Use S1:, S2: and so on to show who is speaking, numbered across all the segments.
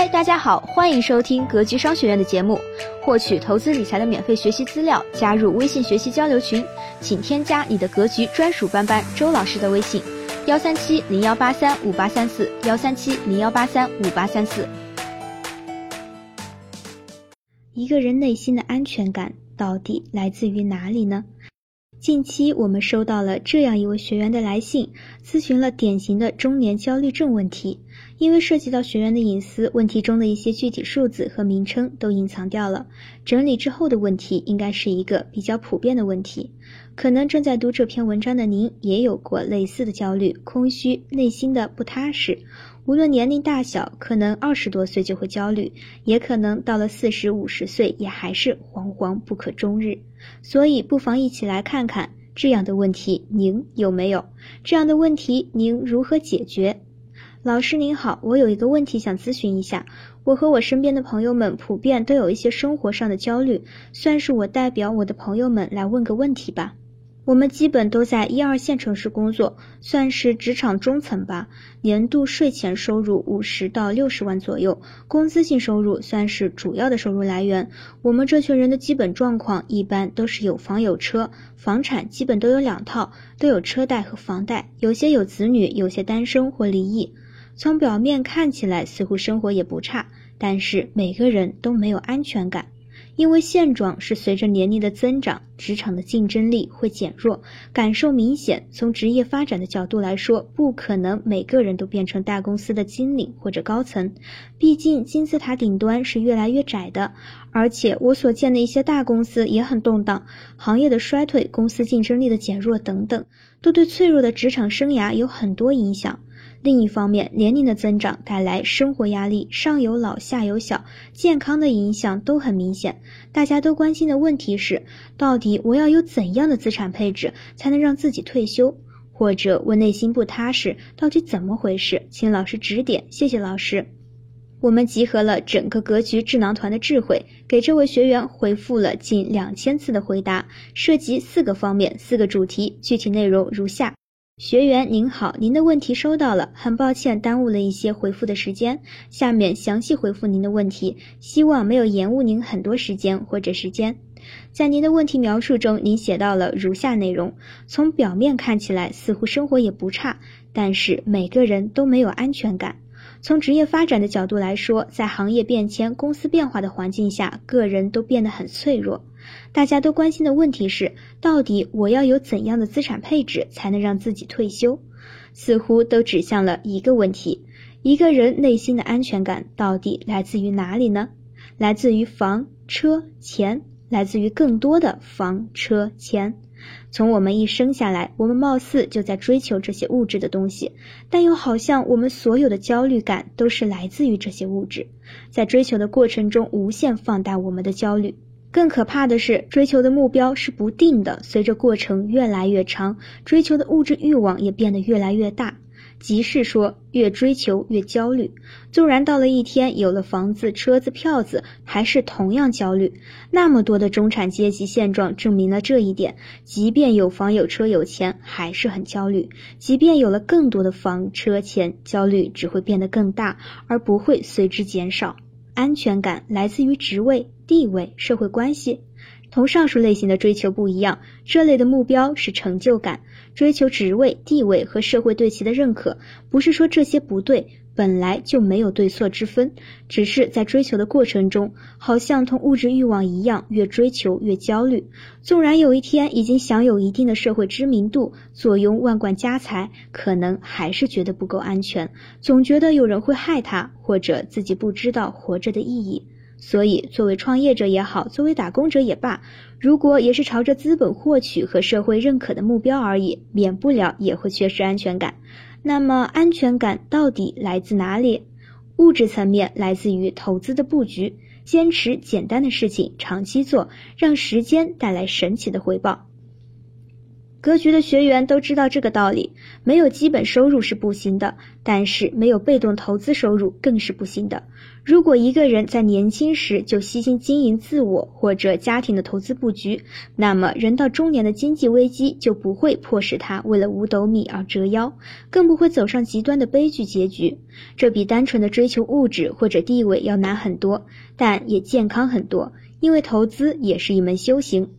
S1: 嗨，大家好，欢迎收听格局商学院的节目，获取投资理财的免费学习资料，加入微信学习交流群，请添加你的格局专属班班周老师的微信：幺三七零幺八三五八三四，幺三七零幺八三五八三四。
S2: 一个人内心的安全感到底来自于哪里呢？近期我们收到了这样一位学员的来信，咨询了典型的中年焦虑症问题。因为涉及到学员的隐私，问题中的一些具体数字和名称都隐藏掉了。整理之后的问题应该是一个比较普遍的问题。可能正在读这篇文章的您也有过类似的焦虑、空虚、内心的不踏实。无论年龄大小，可能二十多岁就会焦虑，也可能到了四十五十岁也还是惶惶不可终日。所以，不妨一起来看看这样的问题您有没有？这样的问题您如何解决？老师您好，我有一个问题想咨询一下。我和我身边的朋友们普遍都有一些生活上的焦虑，算是我代表我的朋友们来问个问题吧。我们基本都在一二线城市工作，算是职场中层吧。年度税前收入五十到六十万左右，工资性收入算是主要的收入来源。我们这群人的基本状况一般都是有房有车，房产基本都有两套，都有车贷和房贷。有些有子女，有些单身或离异。从表面看起来似乎生活也不差，但是每个人都没有安全感。因为现状是随着年龄的增长，职场的竞争力会减弱，感受明显。从职业发展的角度来说，不可能每个人都变成大公司的经理或者高层，毕竟金字塔顶端是越来越窄的。而且我所见的一些大公司也很动荡，行业的衰退、公司竞争力的减弱等等，都对脆弱的职场生涯有很多影响。另一方面，年龄的增长带来生活压力，上有老下有小，健康的影响都很明显。大家都关心的问题是，到底我要有怎样的资产配置才能让自己退休？或者我内心不踏实，到底怎么回事？请老师指点，谢谢老师。我们集合了整个格局智囊团的智慧，给这位学员回复了近两千次的回答，涉及四个方面、四个主题，具体内容如下。学员您好，您的问题收到了，很抱歉耽误了一些回复的时间。下面详细回复您的问题，希望没有延误您很多时间或者时间。在您的问题描述中，您写到了如下内容：从表面看起来，似乎生活也不差，但是每个人都没有安全感。从职业发展的角度来说，在行业变迁、公司变化的环境下，个人都变得很脆弱。大家都关心的问题是，到底我要有怎样的资产配置才能让自己退休？似乎都指向了一个问题：一个人内心的安全感到底来自于哪里呢？来自于房、车、钱，来自于更多的房、车、钱。从我们一生下来，我们貌似就在追求这些物质的东西，但又好像我们所有的焦虑感都是来自于这些物质，在追求的过程中无限放大我们的焦虑。更可怕的是，追求的目标是不定的，随着过程越来越长，追求的物质欲望也变得越来越大。即是说，越追求越焦虑。纵然到了一天有了房子、车子、票子，还是同样焦虑。那么多的中产阶级现状证明了这一点：即便有房、有车、有钱，还是很焦虑；即便有了更多的房、车、钱，焦虑只会变得更大，而不会随之减少。安全感来自于职位、地位、社会关系，同上述类型的追求不一样。这类的目标是成就感，追求职位、地位和社会对其的认可。不是说这些不对。本来就没有对错之分，只是在追求的过程中，好像同物质欲望一样，越追求越焦虑。纵然有一天已经享有一定的社会知名度，坐拥万贯家财，可能还是觉得不够安全，总觉得有人会害他，或者自己不知道活着的意义。所以，作为创业者也好，作为打工者也罢，如果也是朝着资本获取和社会认可的目标而已，免不了也会缺失安全感。那么安全感到底来自哪里？物质层面来自于投资的布局，坚持简单的事情，长期做，让时间带来神奇的回报。格局的学员都知道这个道理，没有基本收入是不行的，但是没有被动投资收入更是不行的。如果一个人在年轻时就悉心经营自我或者家庭的投资布局，那么人到中年的经济危机就不会迫使他为了五斗米而折腰，更不会走上极端的悲剧结局。这比单纯的追求物质或者地位要难很多，但也健康很多，因为投资也是一门修行。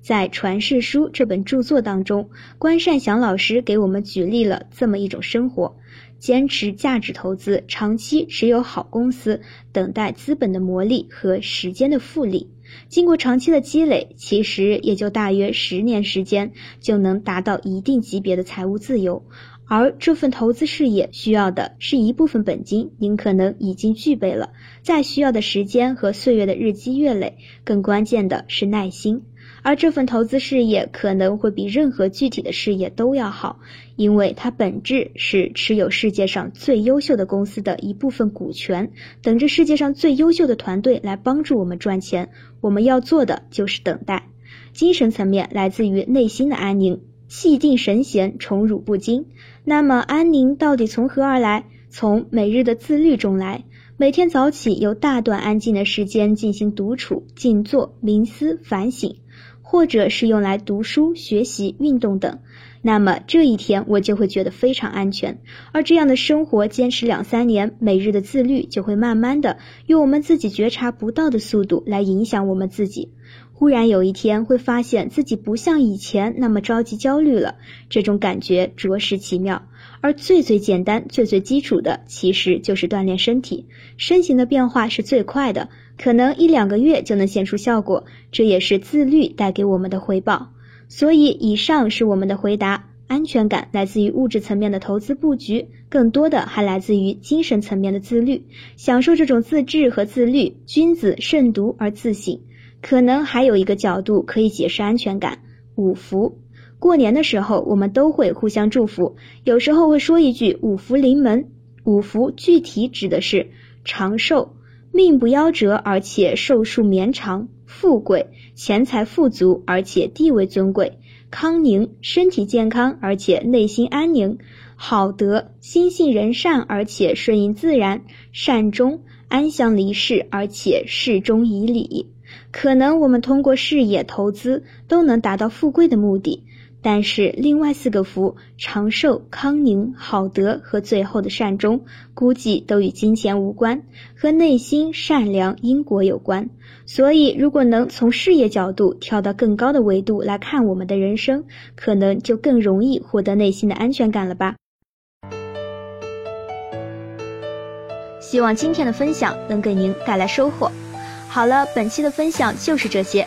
S2: 在《传世书》这本著作当中，关善祥老师给我们举例了这么一种生活：坚持价值投资，长期持有好公司，等待资本的磨砺和时间的复利。经过长期的积累，其实也就大约十年时间，就能达到一定级别的财务自由。而这份投资事业需要的是一部分本金，您可能已经具备了；再需要的时间和岁月的日积月累，更关键的是耐心。而这份投资事业可能会比任何具体的事业都要好，因为它本质是持有世界上最优秀的公司的一部分股权，等着世界上最优秀的团队来帮助我们赚钱。我们要做的就是等待。精神层面来自于内心的安宁，气定神闲，宠辱不惊。那么安宁到底从何而来？从每日的自律中来。每天早起有大段安静的时间进行独处、静坐、冥思、反省。或者是用来读书、学习、运动等，那么这一天我就会觉得非常安全。而这样的生活坚持两三年，每日的自律就会慢慢的用我们自己觉察不到的速度来影响我们自己。忽然有一天会发现自己不像以前那么着急焦虑了，这种感觉着实奇妙。而最最简单、最最基础的，其实就是锻炼身体，身形的变化是最快的。可能一两个月就能显出效果，这也是自律带给我们的回报。所以，以上是我们的回答。安全感来自于物质层面的投资布局，更多的还来自于精神层面的自律。享受这种自制和自律，君子慎独而自省。可能还有一个角度可以解释安全感：五福。过年的时候，我们都会互相祝福，有时候会说一句“五福临门”。五福具体指的是长寿。命不夭折，而且寿数绵长；富贵，钱财富足，而且地位尊贵；康宁，身体健康，而且内心安宁；好德，心性仁善，而且顺应自然；善终，安详离世，而且事终以礼。可能我们通过事业投资都能达到富贵的目的。但是另外四个福长寿、康宁、好德和最后的善终，估计都与金钱无关，和内心善良、因果有关。所以，如果能从事业角度跳到更高的维度来看我们的人生，可能就更容易获得内心的安全感了吧。
S1: 希望今天的分享能给您带来收获。好了，本期的分享就是这些。